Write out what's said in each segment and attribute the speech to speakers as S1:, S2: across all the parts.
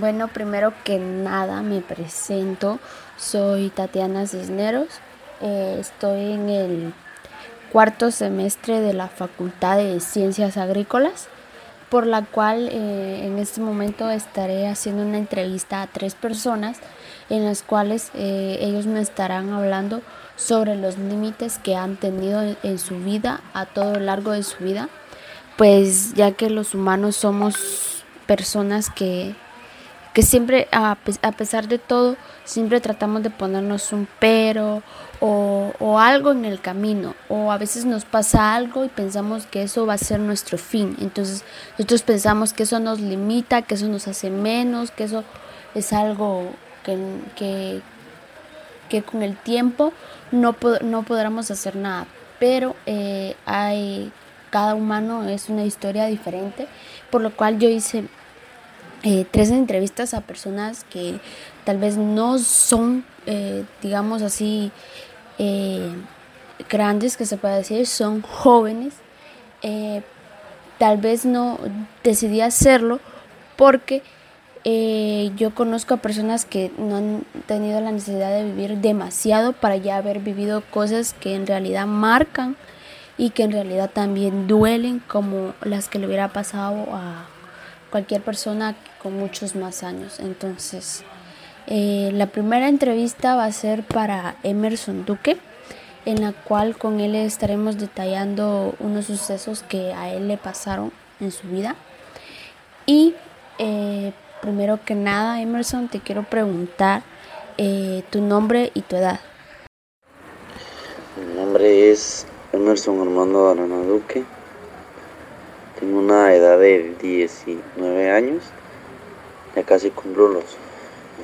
S1: Bueno, primero que nada me presento. Soy Tatiana Cisneros. Eh, estoy en el cuarto semestre de la Facultad de Ciencias Agrícolas, por la cual eh, en este momento estaré haciendo una entrevista a tres personas en las cuales eh, ellos me estarán hablando sobre los límites que han tenido en su vida a todo lo largo de su vida, pues ya que los humanos somos personas que que siempre, a, pesar de todo, siempre tratamos de ponernos un pero o, o, algo en el camino, o a veces nos pasa algo y pensamos que eso va a ser nuestro fin. Entonces, nosotros pensamos que eso nos limita, que eso nos hace menos, que eso es algo que, que, que con el tiempo no, no podremos hacer nada. Pero eh, hay, cada humano es una historia diferente, por lo cual yo hice eh, tres entrevistas a personas que tal vez no son, eh, digamos así, eh, grandes, que se puede decir, son jóvenes. tal vez no decidí hacerlo porque yo conozco a personas que no han tenido la necesidad de vivir demasiado para ya haber vivido cosas que en realidad marcan y que en realidad también duelen como las que le hubiera pasado a cualquier persona con muchos más años. Entonces, eh, la primera entrevista va a ser para Emerson Duque, en la cual con él estaremos detallando unos sucesos que a él le pasaron en su vida. Y eh, primero que nada, Emerson, te quiero preguntar eh, tu nombre y tu edad.
S2: Mi nombre es Emerson Armando Arana Duque. Tengo una edad de 19 años. Ya casi cumplo los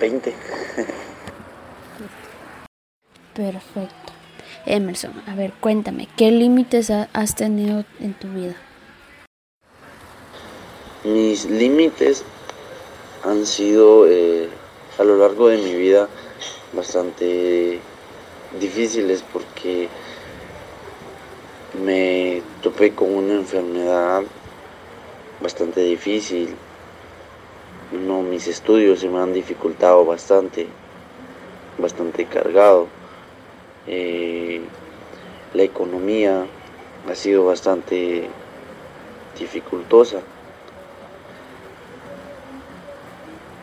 S2: 20.
S1: Perfecto. Emerson, a ver, cuéntame, ¿qué límites has tenido en tu vida?
S2: Mis límites han sido eh, a lo largo de mi vida bastante difíciles porque me topé con una enfermedad bastante difícil. No, mis estudios se me han dificultado bastante, bastante cargado. Eh, la economía ha sido bastante dificultosa.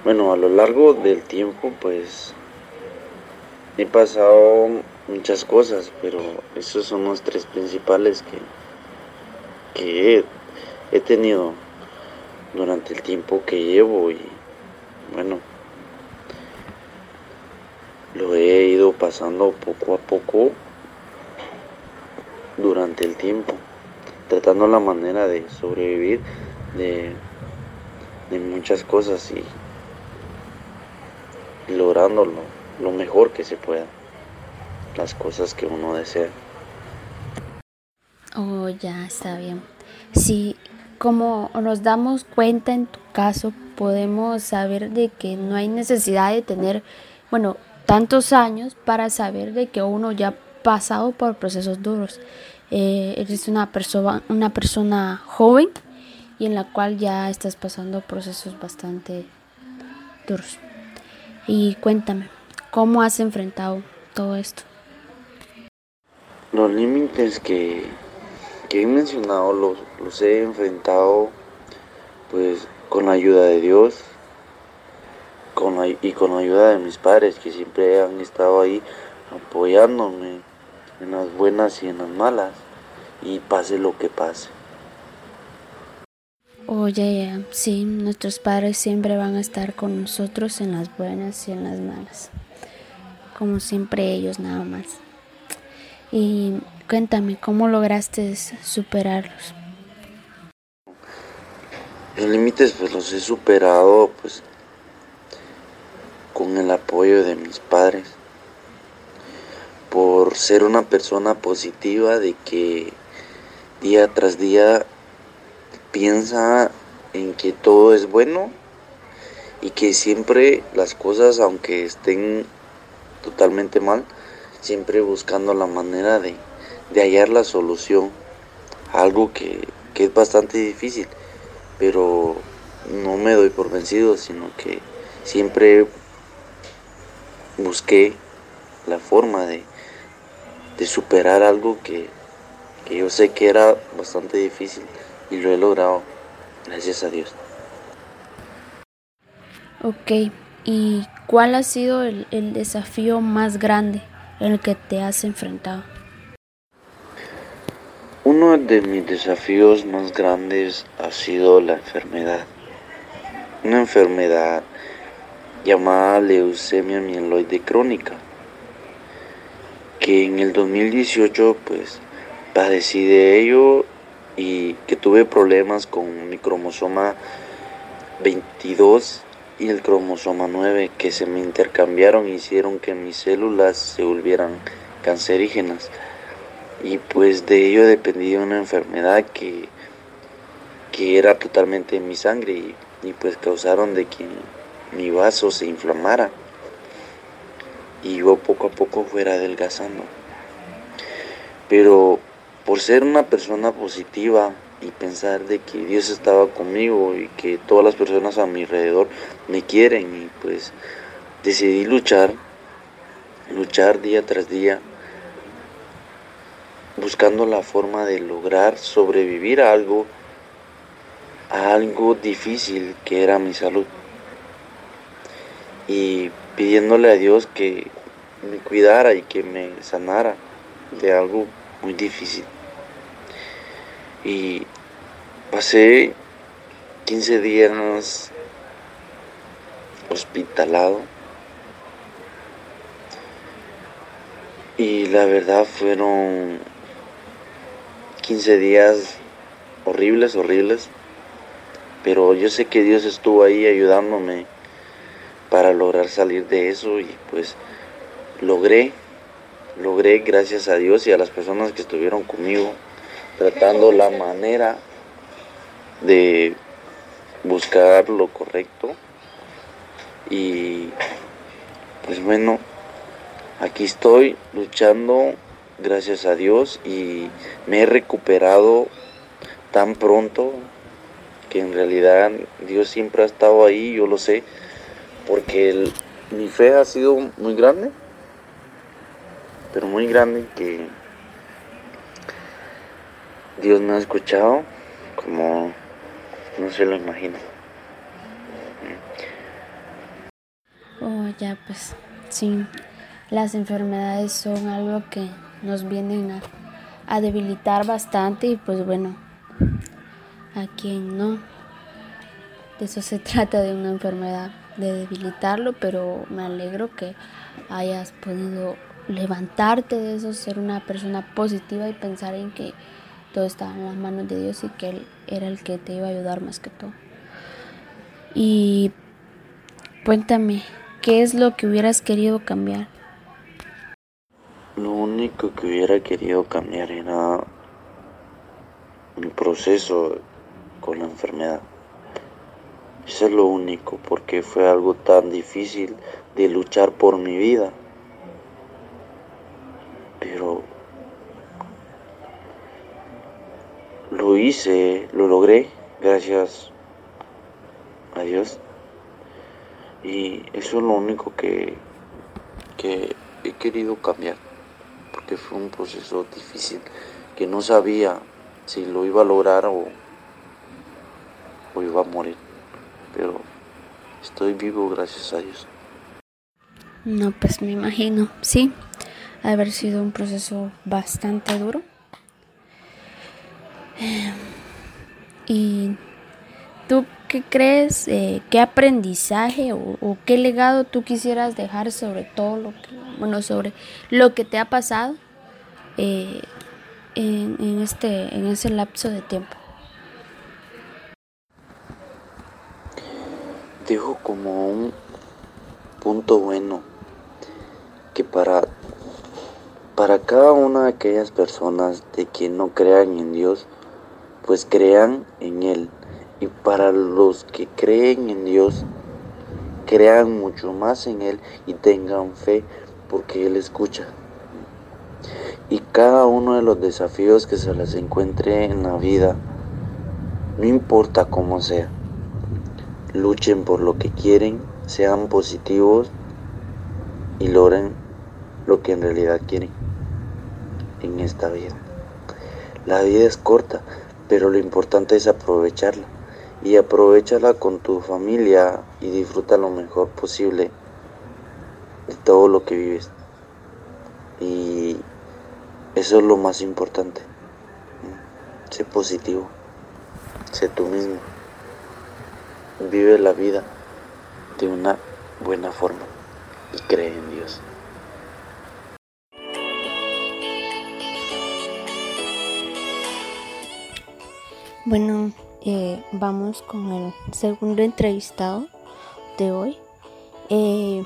S2: Bueno, a lo largo del tiempo pues he pasado muchas cosas, pero esos son los tres principales que, que he he tenido durante el tiempo que llevo y bueno, lo he ido pasando poco a poco durante el tiempo, tratando la manera de sobrevivir de, de muchas cosas y, logrando lo, lo mejor que se pueda, las cosas que uno desea.
S1: Oh, ya está bien. Sí, como nos damos cuenta en tu caso, podemos saber de que no hay necesidad de tener, bueno, tantos años para saber de que uno ya ha pasado por procesos duros. Eh, eres una persona, una persona joven y en la cual ya estás pasando procesos bastante duros. Y cuéntame, ¿cómo has enfrentado todo esto?
S2: Los límites que que he mencionado los, los he enfrentado pues con la ayuda de Dios con y con la ayuda de mis padres que siempre han estado ahí apoyándome en las buenas y en las malas y pase lo que pase.
S1: Oye, ya, sí, nuestros padres siempre van a estar con nosotros en las buenas y en las malas, como siempre ellos nada más. Y Cuéntame, ¿cómo lograste superarlos?
S2: Los límites pues los he superado pues con el apoyo de mis padres. Por ser una persona positiva de que día tras día piensa en que todo es bueno y que siempre las cosas aunque estén totalmente mal, siempre buscando la manera de de hallar la solución algo que, es bastante difícil, pero no me doy por vencido, sino que siempre busqué la forma de, de superar algo que, que yo sé que era bastante difícil y lo he logrado, gracias a Dios.
S1: Ok, ¿y cuál ha sido el, el desafío más grande en el que te has enfrentado?
S2: Uno de mis desafíos más grandes ha sido la enfermedad. Una enfermedad llamada leucemia mieloide crónica, que en el 2018 pues padecí de ello y que tuve problemas con mi cromosoma 22 y el cromosoma 9 que se me intercambiaron hicieron que mis células se volvieran cancerígenas y pues de ello dependía una enfermedad que, que era totalmente en mi sangre y, pues causaron de que mi vaso se inflamara y yo poco a poco fuera adelgazando. Pero por ser una persona positiva y pensar de que Dios estaba conmigo y que todas las personas a mi alrededor me quieren y pues decidí luchar, luchar día tras día buscando la forma de lograr sobrevivir a algo, a algo difícil que era mi salud. Y pidiéndole a Dios que me cuidara y que me sanara de algo muy difícil. Y pasé 15 días hospitalado. Y la verdad fueron 15 días horribles, horribles. Pero yo sé que Dios estuvo ahí ayudándome para lograr salir de eso y pues logré, logré gracias a Dios y a las personas que estuvieron conmigo tratando la manera de buscar lo correcto y pues bueno, aquí estoy luchando gracias a Dios, y me he recuperado tan pronto que en realidad Dios siempre ha estado ahí, yo lo sé, porque mi fe ha sido muy grande, pero muy grande que Dios me ha escuchado como no se lo imagina.
S1: Oh, ya pues, sí, las enfermedades son algo que nos vienen a, debilitar bastante y pues bueno, a quien no. De eso se trata de una enfermedad, de debilitarlo, pero me alegro que hayas podido levantarte de eso, ser una persona positiva y pensar en que todo estaba en las manos de Dios y que Él era el que te iba a ayudar más que todo. Y cuéntame, ¿qué es lo que hubieras querido cambiar?
S2: Lo único que hubiera querido cambiar era mi proceso con la enfermedad. Eso es lo único, porque fue algo tan difícil de luchar por mi vida. Pero lo hice, lo logré, gracias a Dios. Y eso es lo único que, que he querido cambiar fue un proceso difícil que no sabía si lo iba a lograr o, iba a morir. Pero estoy vivo gracias a Dios.
S1: No, pues me imagino, sí, haber sido un proceso bastante duro. ¿Y tú qué crees? Eh, ¿Qué aprendizaje o, o, qué legado tú quisieras dejar sobre todo lo que bueno, sobre lo que te ha pasado eh, en, en, este, en ese lapso de tiempo.
S2: Dejo como un punto bueno que para, para cada una de aquellas personas de quien no crean en Dios, pues crean en Él. Y para los que creen en Dios, crean mucho más en Él y tengan fe porque Él escucha. Y cada uno de los desafíos que se les encuentre en la vida, no importa cómo sea, luchen por lo que quieren sean positivos y logren lo que en realidad quieren en esta vida. La vida es corta, pero lo importante es aprovecharla y aprovechala con tu familia y disfruta lo mejor posible de todo lo que vives. Y eso es lo más importante. Sé positivo, sé tú mismo. Vive la vida de una buena forma y cree en Dios.
S1: Bueno, eh, vamos con el segundo entrevistado de hoy. Eh,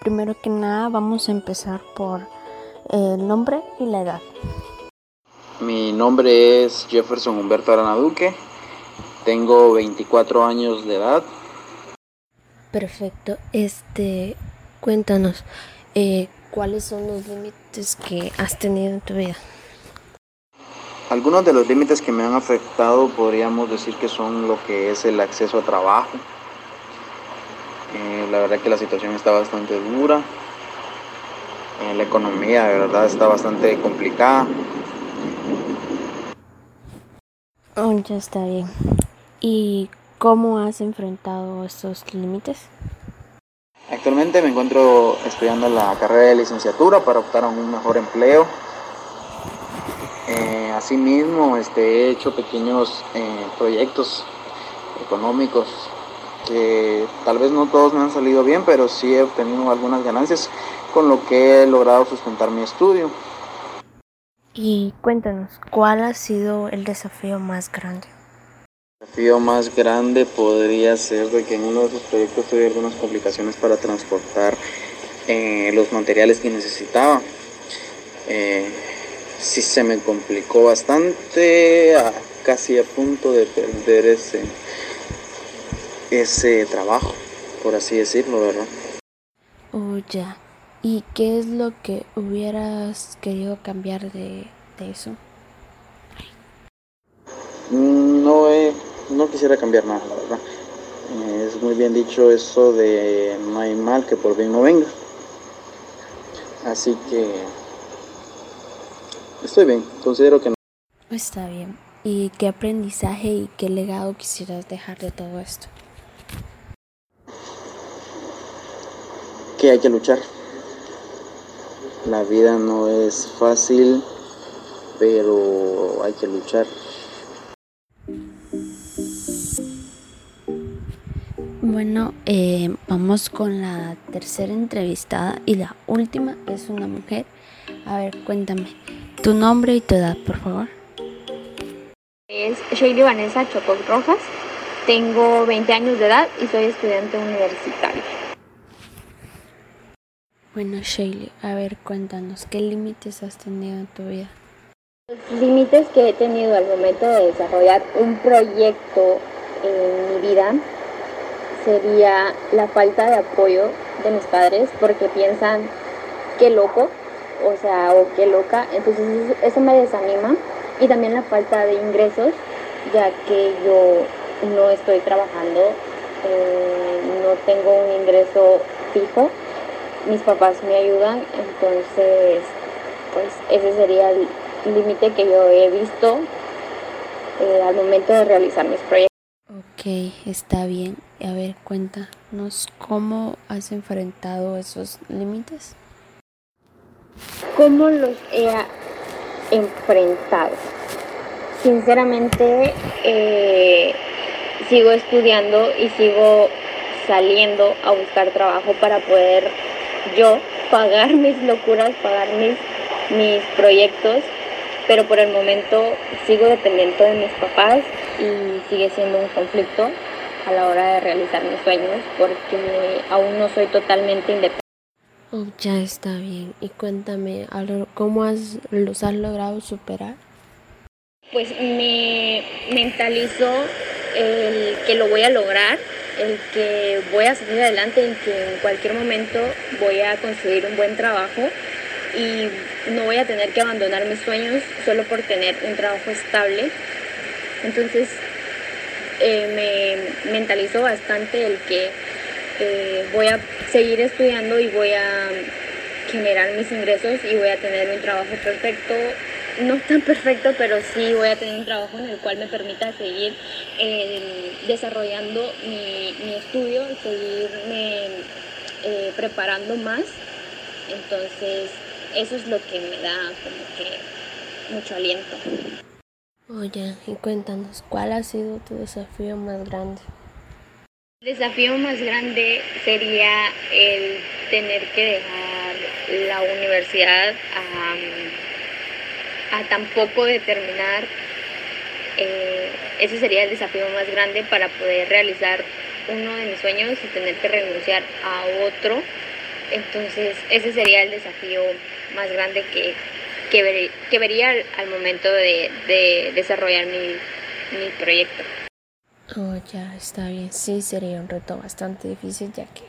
S1: primero que nada vamos a empezar por el nombre y la edad.
S3: Mi nombre es Jefferson Humberto Arana Duque, tengo 24 años de edad.
S1: Perfecto, este, cuéntanos, eh, ¿cuáles son los límites que has tenido en tu vida?
S3: Algunos de los límites que me han afectado podríamos decir que son lo que es el acceso a trabajo. Eh, la verdad que la situación está bastante dura. Eh, la economía de verdad está bastante complicada.
S1: Oh, ya está bien. ¿Y cómo has enfrentado estos límites?
S3: Actualmente me encuentro estudiando la carrera de licenciatura para optar a un mejor empleo. Eh, asimismo, este, he hecho pequeños eh, proyectos económicos que tal vez no todos me han salido bien, pero sí he obtenido algunas ganancias con lo que he logrado sustentar mi estudio.
S1: Y cuéntanos, ¿cuál ha sido el desafío más grande?
S3: El desafío más grande podría ser de que en uno de esos proyectos tuve algunas complicaciones para transportar eh, los materiales que necesitaba. Eh, sí se me complicó bastante, casi a punto de perder ese, ese trabajo, por así decirlo, ¿verdad?
S1: Oh, ya. ¿Y qué es lo que hubieras querido cambiar de, de eso?
S3: No, no quisiera cambiar nada, la verdad. Eh, es muy bien dicho eso de no hay mal que por bien no venga. Así que Estoy bien, considero que no.
S1: Está bien. ¿Y qué aprendizaje y qué legado quisieras dejar de todo esto?
S3: Que hay que luchar. La vida no es fácil, pero hay que luchar.
S1: Bueno, eh, vamos con la tercera entrevistada y la última es una mujer. A ver, cuéntame, tu nombre y tu edad, por favor.
S4: Es Shaylee Vanessa Rojas, tengo 20 años de edad y soy estudiante universitaria.
S1: Bueno, Shaylee, a ver, cuéntanos, ¿qué límites has tenido en tu vida?
S4: Los límites que he tenido al momento de desarrollar un proyecto en mi vida sería la falta de apoyo de mis padres porque piensan que loco o sea, o qué loca. Entonces eso me desanima. Y también la falta de ingresos, ya que yo no estoy trabajando, eh, no tengo un ingreso fijo. Mis papás me ayudan, entonces pues ese sería el límite que yo he visto eh, al momento de realizar mis proyectos.
S1: Ok, está bien. A ver, cuéntanos cómo has enfrentado esos límites.
S4: ¿Cómo los he enfrentado? Sinceramente, eh, sigo estudiando y sigo saliendo a buscar trabajo para poder yo pagar mis locuras, pagar mis, mis proyectos, pero por el momento sigo dependiendo de mis papás y sigue siendo un conflicto a la hora de realizar mis sueños porque aún no soy totalmente independiente.
S1: Oh, ya está bien. Y cuéntame, ¿cómo has, los has logrado superar?
S4: Pues me mentalizo el que lo voy a lograr, el que voy a salir adelante, en que en cualquier momento voy a conseguir un buen trabajo y no voy a tener que abandonar mis sueños solo por tener un trabajo estable. Entonces eh, me mentalizo bastante el que eh, voy a seguir estudiando y voy a generar mis ingresos y voy a tener un trabajo perfecto. No tan perfecto, pero sí voy a tener un trabajo en el cual me permita seguir eh, desarrollando mi, mi, estudio, seguirme eh, preparando más. Entonces, eso es lo que me da como que mucho aliento.
S5: Oye, y cuéntanos, ¿cuál ha sido tu desafío más grande?
S4: El desafío más grande sería el tener que dejar la universidad a, a tan poco de terminar. Eh, ese sería el desafío más grande para poder realizar uno de mis sueños y tener que renunciar a otro. Entonces ese sería el desafío más grande que, que, vería al, momento de, desarrollar mi, mi proyecto.
S5: Oh, ya está bien. Sí, sería un reto bastante difícil ya que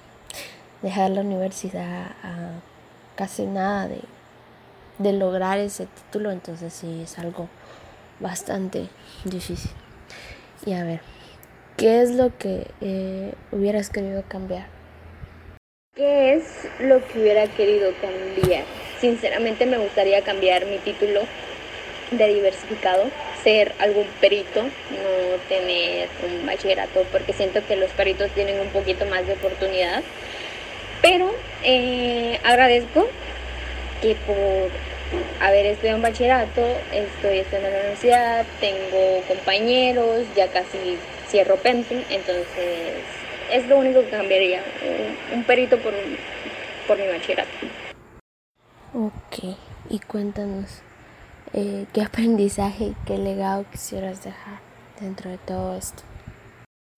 S5: dejar la universidad a casi nada de, de lograr ese título, entonces sí es algo bastante difícil. Y a ver, ¿qué es lo que eh, hubieras querido cambiar?
S4: ¿Qué es lo que hubiera querido cambiar? Sinceramente me gustaría cambiar mi título de diversificado ser algún perito, no tener un bachillerato, porque siento que los peritos tienen un poquito más de oportunidad. Pero eh, agradezco que por haber estudiado un bachillerato, estoy estudiando en la universidad, tengo compañeros, ya casi cierro pensum, entonces es lo único que cambiaría, un, perito por, por mi bachillerato.
S5: Ok, y cuéntanos, eh, ¿qué aprendizaje y qué legado quisieras dejar dentro de todo esto?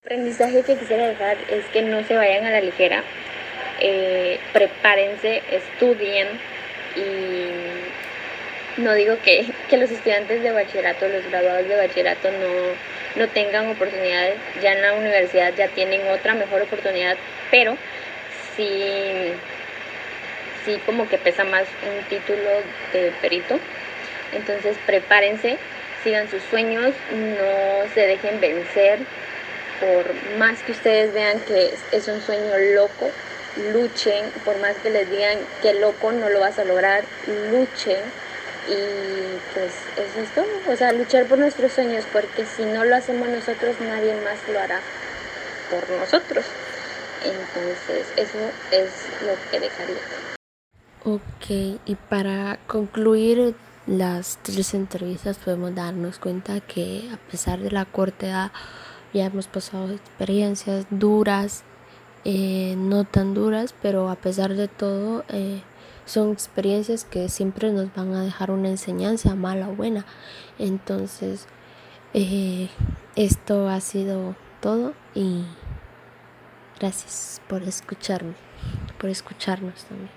S4: El aprendizaje que quisiera dejar es que no se vayan a la ligera, eh, prepárense, estudien y no digo que, que, los estudiantes de bachillerato, los graduados de bachillerato no, no tengan oportunidades, ya en la universidad ya tienen otra mejor oportunidad, pero sí, sí como que pesa más un título de perito. Entonces prepárense, sigan sus sueños, no se dejen vencer, por más que ustedes vean que es un sueño loco, luchen, por más que les digan que loco no lo vas a lograr, luchen y pues es todo, o sea, luchar por nuestros sueños, porque si no lo hacemos nosotros, nadie más lo hará por nosotros. Entonces, eso es lo que dejaría.
S5: Ok, y para concluir las tres entrevistas podemos darnos cuenta que a pesar de la corta edad ya hemos pasado experiencias duras, eh, no tan duras, pero a pesar de todo eh, son experiencias que siempre nos van a dejar una enseñanza, mala o buena. Entonces, eh, esto ha sido todo y gracias por escucharme, por escucharnos también.